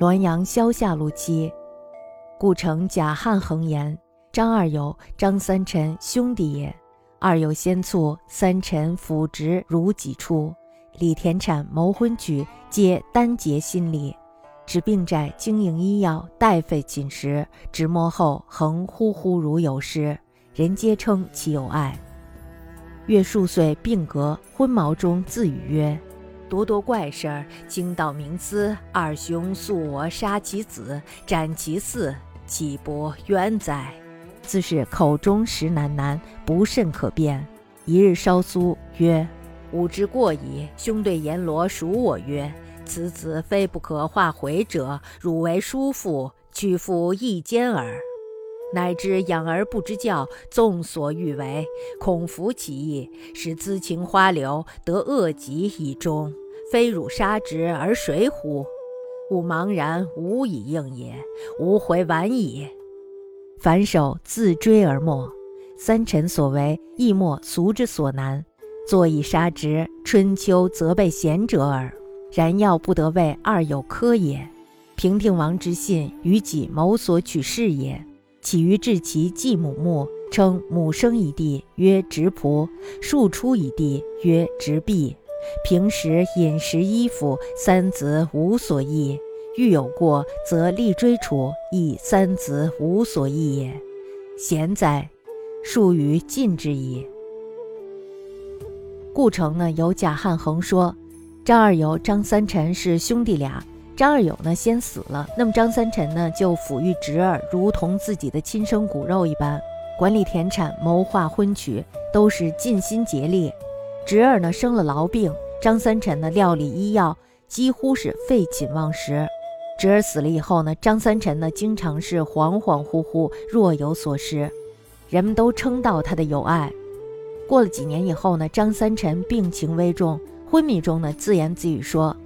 滦阳萧下路期，故称贾汉恒言：张二友、张三臣兄弟也。二友先卒，三臣辅职如己出。李田产谋婚娶，皆单结心理。指病债，经营医药，代费寝食，直末后恒呼呼如有失，人皆称其有爱。月数岁病革，昏毛中自语曰：“多多怪事儿，惊到冥思。二兄诉我杀其子，斩其嗣，岂不冤哉？”自是口中实喃喃，不甚可辩。一日稍苏曰：“吾之过矣。兄对阎罗属我曰：‘此子非不可化回者，汝为叔父，取父一奸耳。’乃知养儿不知教，纵所欲为，恐服其意，使恣情花流，得恶疾以终。非汝杀之，而谁乎？吾茫然无以应也。吾回晚矣。”反手自追而没，三臣所为亦莫俗之所难。坐以杀之，春秋则被贤者耳。然要不得为二有科也。平定王之信，与己谋所取事也。起于治其继母墓，称母生一地曰直仆，庶出一地曰直婢。平时饮食衣服，三子无所益。欲有过，则立追处，亦三子无所益也。贤哉，数于尽之矣。故城呢，有贾汉恒说，张二友、张三臣是兄弟俩。张二友呢先死了，那么张三臣呢就抚育侄儿，如同自己的亲生骨肉一般，管理田产，谋划婚娶，都是尽心竭力。侄儿呢生了痨病，张三臣呢料理医药，几乎是废寝忘食。侄儿死了以后呢，张三臣呢经常是恍恍惚惚，若有所失，人们都称道他的有爱。过了几年以后呢，张三臣病情危重，昏迷中呢自言自语说：“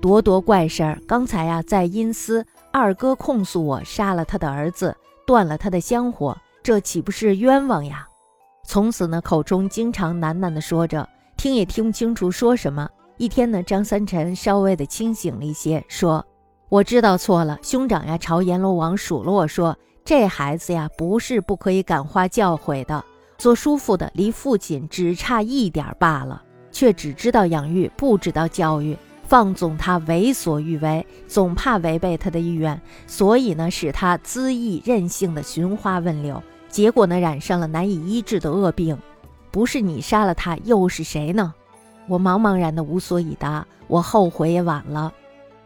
多多怪事儿，刚才呀在阴司，二哥控诉我杀了他的儿子，断了他的香火，这岂不是冤枉呀？”从此呢口中经常喃喃地说着，听也听不清楚说什么。一天呢，张三臣稍微的清醒了一些，说。我知道错了，兄长呀，朝阎罗王数落说：“这孩子呀，不是不可以感化教诲的，做叔父的离父亲只差一点罢了，却只知道养育，不知道教育，放纵他为所欲为，总怕违背他的意愿，所以呢，使他恣意任性的寻花问柳，结果呢，染上了难以医治的恶病。不是你杀了他，又是谁呢？我茫茫然的无所以答，我后悔也晚了。”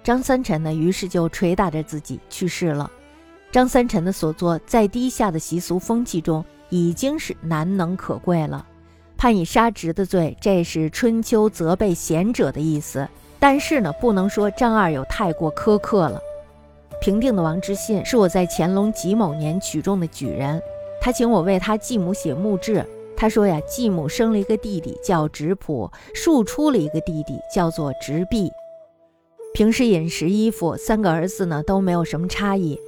张三臣呢，于是就捶打着自己去世了。张三臣的所作，在低下的习俗风气中，已经是难能可贵了。判以杀侄的罪，这是春秋责备贤者的意思。但是呢，不能说张二友太过苛刻了。平定的王之信是我在乾隆己卯年取中的举人，他请我为他继母写墓志。他说呀，继母生了一个弟弟叫直普，庶出了一个弟弟叫做直弼。平时饮食、衣服，三个儿子呢都没有什么差异，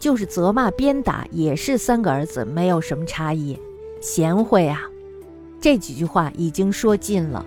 就是责骂、鞭打，也是三个儿子没有什么差异。贤惠啊，这几句话已经说尽了。